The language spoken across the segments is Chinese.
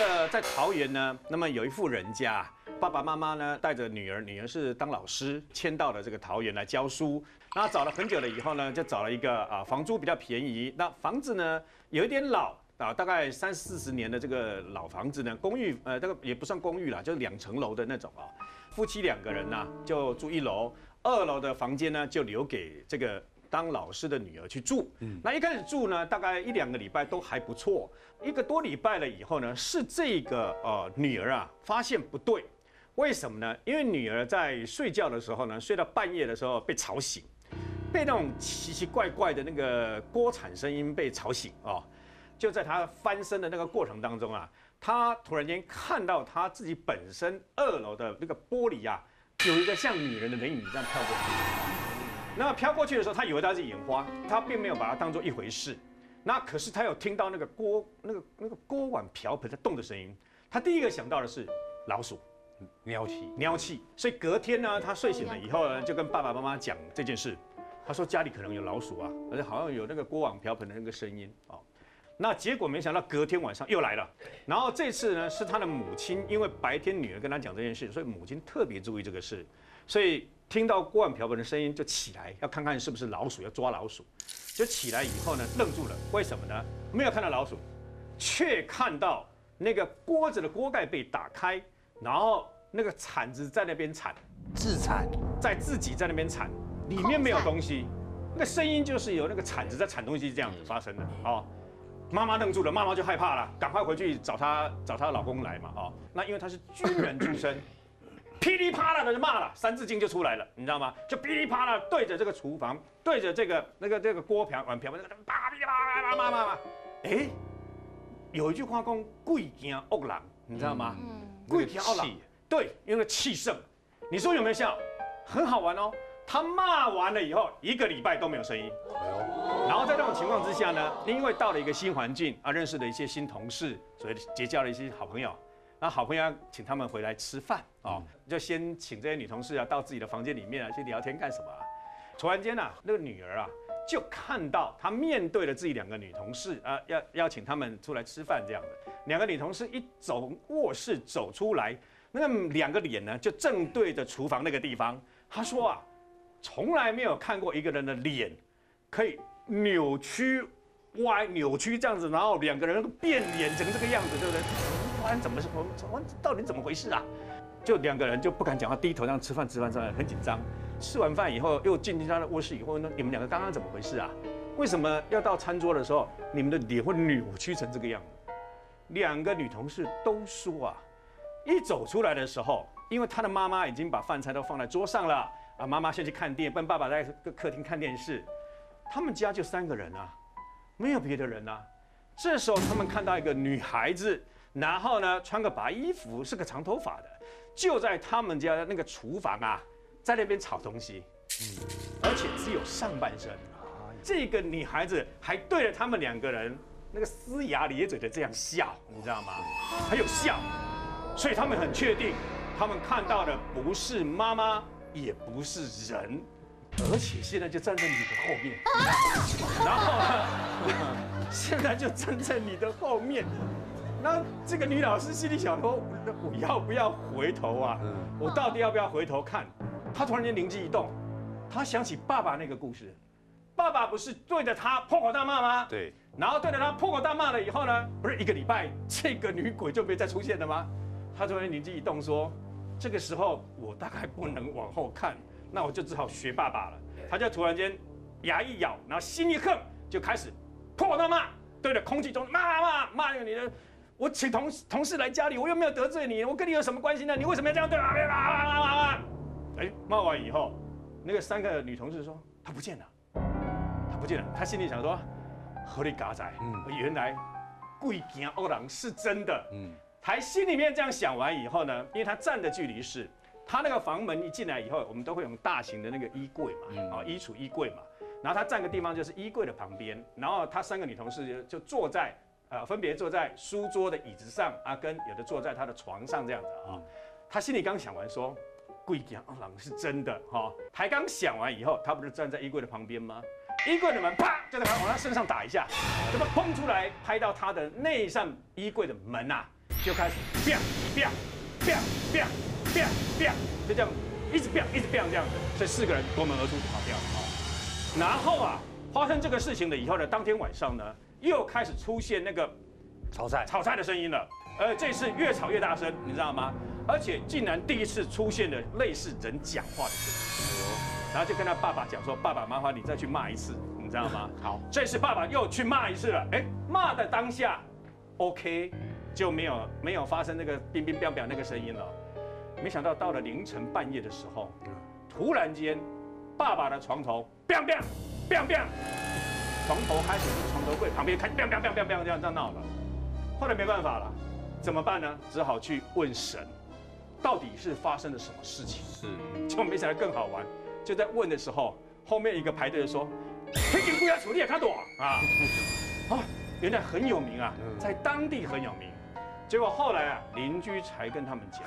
个在桃园呢，那么有一户人家，爸爸妈妈呢带着女儿，女儿是当老师，迁到了这个桃园来教书。那找了很久了以后呢，就找了一个啊，房租比较便宜，那房子呢有一点老啊，大概三四十年的这个老房子呢，公寓呃，这个也不算公寓啦，就是两层楼的那种啊。夫妻两个人呢就住一楼，二楼的房间呢就留给这个。当老师的女儿去住，嗯那一开始住呢，大概一两个礼拜都还不错。一个多礼拜了以后呢，是这个呃女儿啊发现不对，为什么呢？因为女儿在睡觉的时候呢，睡到半夜的时候被吵醒，被那种奇奇怪怪的那个锅铲声音被吵醒哦。就在她翻身的那个过程当中啊，她突然间看到她自己本身二楼的那个玻璃啊，有一个像女人的人影这样跳过去。那么飘过去的时候，他以为他是眼花，他并没有把它当做一回事。那可是他有听到那个锅、那个那个锅碗瓢盆在动的声音。他第一个想到的是老鼠、喵气、喵气。所以隔天呢，他睡醒了以后呢，就跟爸爸妈妈讲这件事。他说家里可能有老鼠啊，而且好像有那个锅碗瓢盆的那个声音哦。那结果没想到隔天晚上又来了。然后这次呢，是他的母亲，因为白天女儿跟他讲这件事，所以母亲特别注意这个事，所以。听到锅碗瓢盆的声音就起来，要看看是不是老鼠，要抓老鼠。就起来以后呢，愣住了。为什么呢？没有看到老鼠，却看到那个锅子的锅盖被打开，然后那个铲子在那边铲，自铲，在自己在那边铲，里面没有东西。那个声音就是有那个铲子在铲东西这样子发生的。哦，妈妈愣住了，妈妈就害怕了，赶快回去找她找她老公来嘛。哦，那因为她是军人出身。噼里啪啦的就骂了，《三字经》就出来了，你知道吗？就噼里啪啦对着这个厨房，对着这个那个这个锅瓢碗瓢那个啪噼里啪啦骂骂骂。哎，有一句话讲“贵惊恶狼”，你知道吗？嗯。贵惊恶狼。对，因为气盛。你说有没有笑？很好玩哦。他骂完了以后，一个礼拜都没有声音。然后在这种情况之下呢，因为到了一个新环境啊，认识了一些新同事，所以结交了一些好朋友。那好朋友请他们回来吃饭哦，就先请这些女同事啊到自己的房间里面啊去聊天干什么？突然间啊，那个女儿啊就看到她面对了自己两个女同事啊，要邀请他们出来吃饭这样的。两个女同事一走卧室走出来，那两个脸呢就正对着厨房那个地方。她说啊，从来没有看过一个人的脸可以扭曲歪扭曲这样子，然后两个人变脸成这个样子，对不对？怎么是我我到底怎么回事啊？就两个人就不敢讲话，低头这样吃饭，吃饭吃饭很紧张。吃完饭以后又进进他的卧室以后呢，你们两个刚刚怎么回事啊？为什么要到餐桌的时候，你们的脸会扭曲成这个样子？两个女同事都说啊，一走出来的时候，因为他的妈妈已经把饭菜都放在桌上了啊，妈妈先去看电，跟爸爸在客厅看电视。他们家就三个人啊，没有别的人啊。这时候他们看到一个女孩子。然后呢，穿个白衣服，是个长头发的，就在他们家那个厨房啊，在那边炒东西，嗯，而且只有上半身。这个女孩子还对着他们两个人那个呲牙咧嘴的这样笑，你知道吗？还有笑，所以他们很确定，他们看到的不是妈妈，也不是人，而且现在就站在你的后面，然后呢，现在就站在你的后面。那这个女老师心里想说：“我要不要回头啊？我到底要不要回头看？”她突然间灵机一动，她想起爸爸那个故事。爸爸不是对着她破口大骂吗？对。然后对着她破口大骂了以后呢，不是一个礼拜，这个女鬼就没再出现了吗？她突然灵机一动说：“这个时候我大概不能往后看，那我就只好学爸爸了。”他就突然间牙一咬，然后心一横，就开始破口大骂，对着空气中骂骂骂骂那个女人。我请同同事来家里，我又没有得罪你，我跟你有什么关系呢？你为什么要这样对我？哎，骂完以后，那个三个女同事说她不见了，她不见了。她心里想说，合理嘎仔，嗯，原来贵惊欧郎是真的，嗯，还心里面这样想完以后呢，因为他站的距离是，他那个房门一进来以后，我们都会用大型的那个衣柜嘛，啊，衣橱衣柜嘛，然后他站个地方就是衣柜的旁边，然后他三个女同事就就坐在。呃，分别坐在书桌的椅子上，啊，跟有的坐在他的床上这样子啊。他心里刚想完说，贵阳郎是真的哈。才刚想完以后，他不是站在衣柜的旁边吗？衣柜的门啪就在往他身上打一下，怎么砰出来，拍到他的那一扇衣柜的门呐，就开始 biang biang biang biang biang biang，就这样一直 biang 一直 bang 这样子，所以四个人夺门而出跑掉了啊。然后啊，发生这个事情了以后呢，当天晚上呢，又开始出现那个炒菜，炒菜的声音了，呃，这次越炒越大声，你知道吗？而且竟然第一次出现了类似人讲话的声音，然后就跟他爸爸讲说：“爸爸，麻烦你再去骂一次，你知道吗？”好，这次爸爸又去骂一次了，哎，骂的当下，OK，就没有没有发生那个冰冰冰冰那个声音了。没想到到了凌晨半夜的时候，突然间，爸爸的床头 biang biang biang biang，床头开始是床头柜旁边开 biang biang biang biang biang 这样这样闹了。后来没办法了，怎么办呢？只好去问神，到底是发生了什么事情？是就没想到更好玩，就在问的时候，后面一个排队的说：“黑警不要处理看多啊！”啊，原来很有名啊，在当地很有名。结果后来啊，邻居才跟他们讲。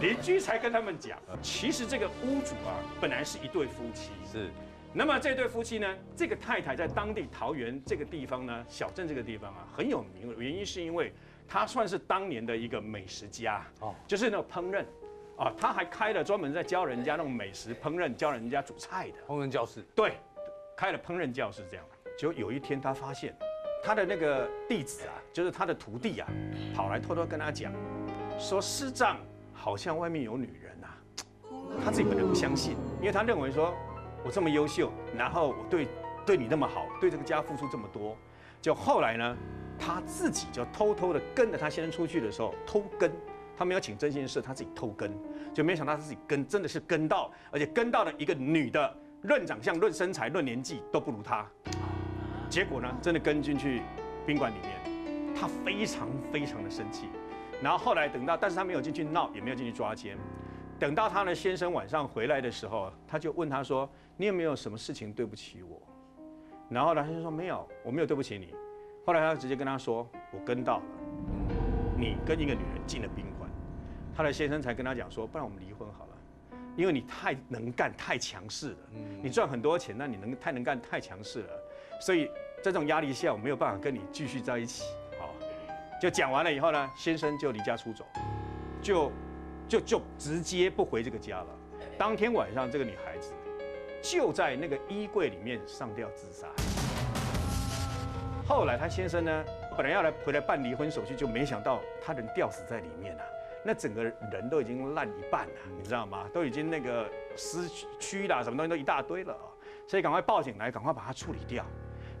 邻居才跟他们讲，其实这个屋主啊，本来是一对夫妻。是，那么这对夫妻呢，这个太太在当地桃园这个地方呢，小镇这个地方啊，很有名。原因是因为她算是当年的一个美食家哦，就是那种烹饪啊，她还开了专门在教人家那种美食烹饪，教人家煮菜的烹饪教室。对，开了烹饪教室这样。结果有一天，他发现他的那个弟子啊，就是他的徒弟啊，跑来偷偷跟他讲，说师丈好像外面有女人啊。他自己本来不相信，因为他认为说我这么优秀，然后我对对你那么好，对这个家付出这么多，就后来呢，他自己就偷偷的跟着他先生出去的时候偷跟，他没有请真心社，他自己偷跟，就没想到他自己跟真的是跟到，而且跟到了一个女的，论长相、论身材、论年纪都不如他。结果呢，真的跟进去宾馆里面，他非常非常的生气。然后后来等到，但是他没有进去闹，也没有进去抓奸。等到他的先生晚上回来的时候，他就问他说：“你有没有什么事情对不起我？”然后呢，他就说：“没有，我没有对不起你。”后来他直接跟他说：“我跟到了，你跟一个女人进了宾馆。”他的先生才跟他讲说：“不然我们离婚好了，因为你太能干、太强势了。你赚很多钱，那你能太能干、太强势了。”所以在这种压力下，我没有办法跟你继续在一起。好，就讲完了以后呢，先生就离家出走，就就就直接不回这个家了。当天晚上，这个女孩子就在那个衣柜里面上吊自杀。后来她先生呢，本来要来回来办离婚手续，就没想到他人吊死在里面了。那整个人都已经烂一半了，你知道吗？都已经那个失去啦，什么东西都一大堆了啊！所以赶快报警来，赶快把它处理掉。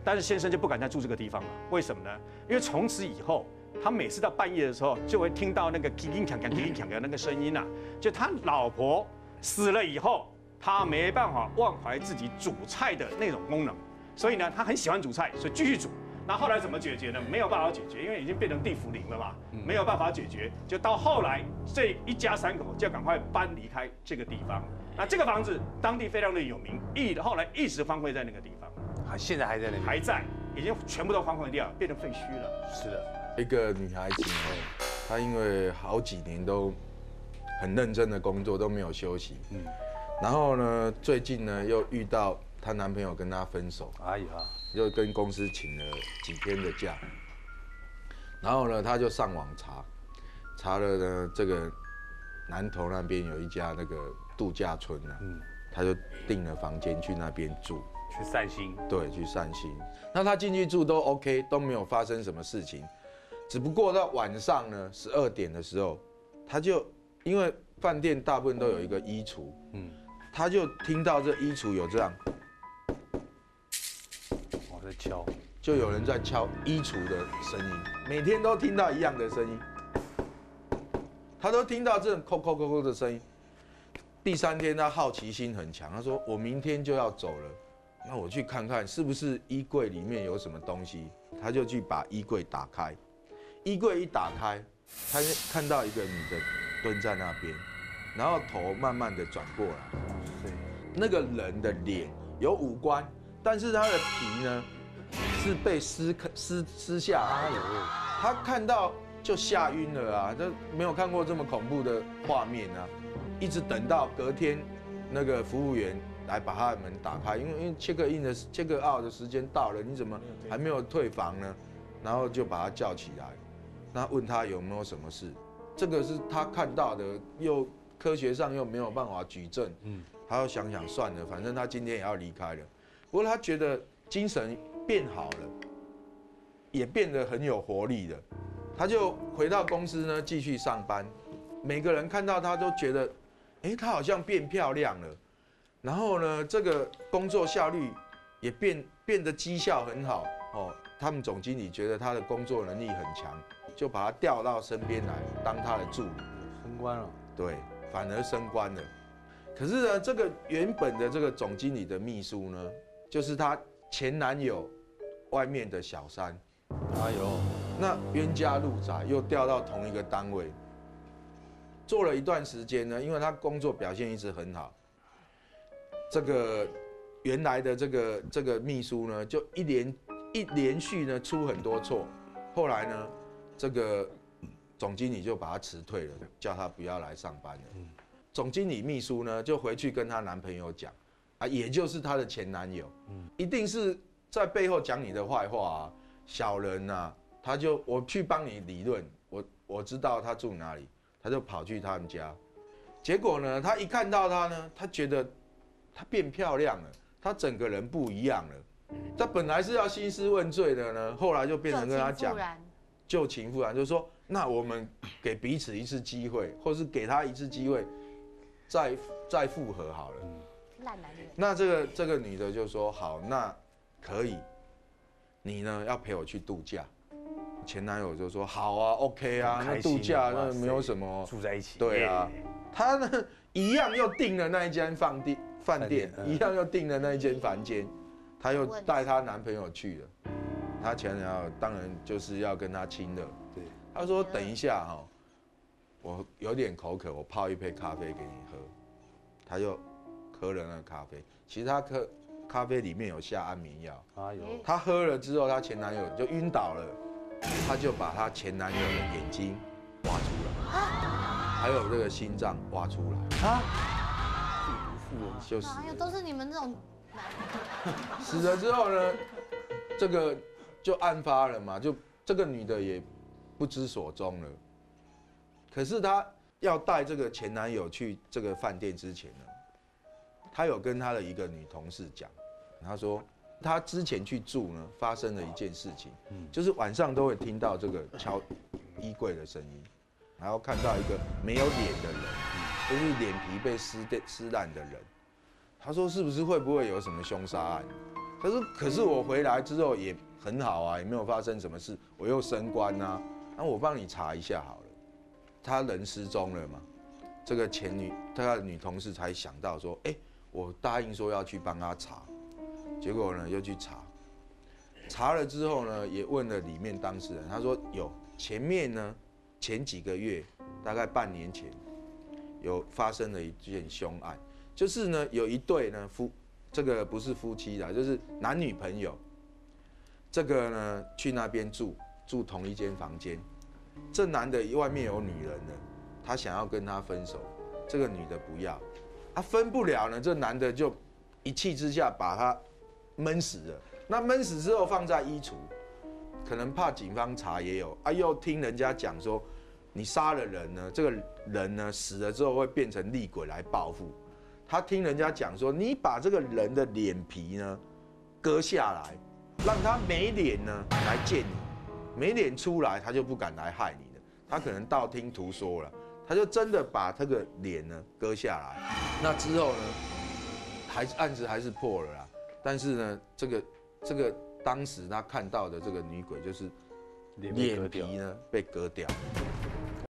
但是先生就不敢再住这个地方了，为什么呢？因为从此以后，他每次到半夜的时候，就会听到那个叮叮锵锵、叮叮锵锵那个声音呐。就他老婆死了以后，他没办法忘怀自己煮菜的那种功能，所以呢，他很喜欢煮菜，所以继续煮。那后来怎么解决呢？没有办法解决，因为已经变成地府灵了嘛，没有办法解决。就到后来，这一家三口就赶快搬离开这个地方。那这个房子当地非常的有名，一后来一直荒废在那个地方。还，现在还在那里？还在，已经全部都荒废掉，变成废墟了。是的，一个女孩子呢，她因为好几年都很认真的工作，都没有休息。嗯。然后呢，最近呢又遇到她男朋友跟她分手。哎呀。又跟公司请了几天的假，然后呢，他就上网查，查了呢，这个南投那边有一家那个度假村呢，嗯，他就订了房间去那边住，去散心，对，去散心。那他进去住都 OK，都没有发生什么事情，只不过到晚上呢，十二点的时候，他就因为饭店大部分都有一个衣橱，嗯，他就听到这衣橱有这样。敲，就有人在敲衣橱的声音，每天都听到一样的声音，他都听到这种扣扣扣扣的声音。第三天他好奇心很强，他说我明天就要走了，那我去看看是不是衣柜里面有什么东西。他就去把衣柜打开，衣柜一打开，他看到一个女的蹲在那边，然后头慢慢的转过来，那个人的脸有五官，但是他的皮呢？是被撕撕撕下，他看到就吓晕了啊！这没有看过这么恐怖的画面啊！一直等到隔天，那个服务员来把他的门打开，因为因为切克印的切克奥的时间到了，你怎么还没有退房呢？然后就把他叫起来，那问他有没有什么事，这个是他看到的，又科学上又没有办法举证，嗯，他要想想算了，反正他今天也要离开了，不过他觉得精神变好了，也变得很有活力了，他就回到公司呢继续上班，每个人看到他都觉得，哎，他好像变漂亮了，然后呢，这个工作效率也变变得绩效很好哦。他们总经理觉得他的工作能力很强，就把他调到身边来当他的助理，升官了。对，反而升官了。可是呢，这个原本的这个总经理的秘书呢，就是她前男友外面的小三。哎呦，那冤家路窄，又调到同一个单位，做了一段时间呢，因为他工作表现一直很好，这个原来的这个这个秘书呢，就一连。一连续呢出很多错，后来呢，这个总经理就把他辞退了，叫他不要来上班了。总经理秘书呢就回去跟她男朋友讲，啊，也就是她的前男友，嗯。一定是在背后讲你的坏话啊，小人呐，他就我去帮你理论，我我知道他住哪里，他就跑去他们家，结果呢，他一看到他呢，他觉得他变漂亮了，他整个人不一样了。他本来是要兴师问罪的呢，后来就变成跟他讲旧情复燃，就说，那我们给彼此一次机会，或是给他一次机会，再再复合好了。烂男人。那这个这个女的就说好，那可以，你呢要陪我去度假。前男友就说好啊，OK 啊，那度假那没有什么住在一起。对啊，他呢一样又订了那一间饭店，饭店一样又订了那一间房间。她又带她男朋友去了，她前男友当然就是要跟她亲的。对，她说等一下哈，我有点口渴，我泡一杯咖啡给你喝。他就喝了那个咖啡，其实她喝咖啡里面有下安眠药。啊有。她喝了之后，她前男友就晕倒了，她就把她前男友的眼睛挖出来，还有这个心脏挖出来。啊？妇人就是。哎呀，都是你们这种。死了之后呢，这个就案发了嘛，就这个女的也不知所踪了。可是她要带这个前男友去这个饭店之前呢，她有跟他的一个女同事讲，他说他之前去住呢，发生了一件事情，嗯就是晚上都会听到这个敲衣柜的声音，然后看到一个没有脸的人，就是脸皮被撕掉撕烂的人。他说：“是不是会不会有什么凶杀案？”他说：“可是我回来之后也很好啊，也没有发生什么事，我又升官啊。那我帮你查一下好了。”他人失踪了嘛？这个前女他的女同事才想到说：“哎，我答应说要去帮他查，结果呢又去查，查了之后呢也问了里面当事人，他说有前面呢前几个月大概半年前有发生了一件凶案。”就是呢，有一对呢夫，这个不是夫妻的，就是男女朋友。这个呢去那边住，住同一间房间。这男的外面有女人了，他想要跟他分手，这个女的不要，他分不了呢。这男的就一气之下把他闷死了。那闷死之后放在衣橱，可能怕警方查也有啊。又听人家讲说，你杀了人呢，这个人呢死了之后会变成厉鬼来报复。他听人家讲说，你把这个人的脸皮呢割下来，让他没脸呢来见你，没脸出来，他就不敢来害你了。他可能道听途说了，他就真的把这个脸呢割下来。那之后呢，还是案子还是破了啦。但是呢，这个这个当时他看到的这个女鬼就是脸皮呢被割掉。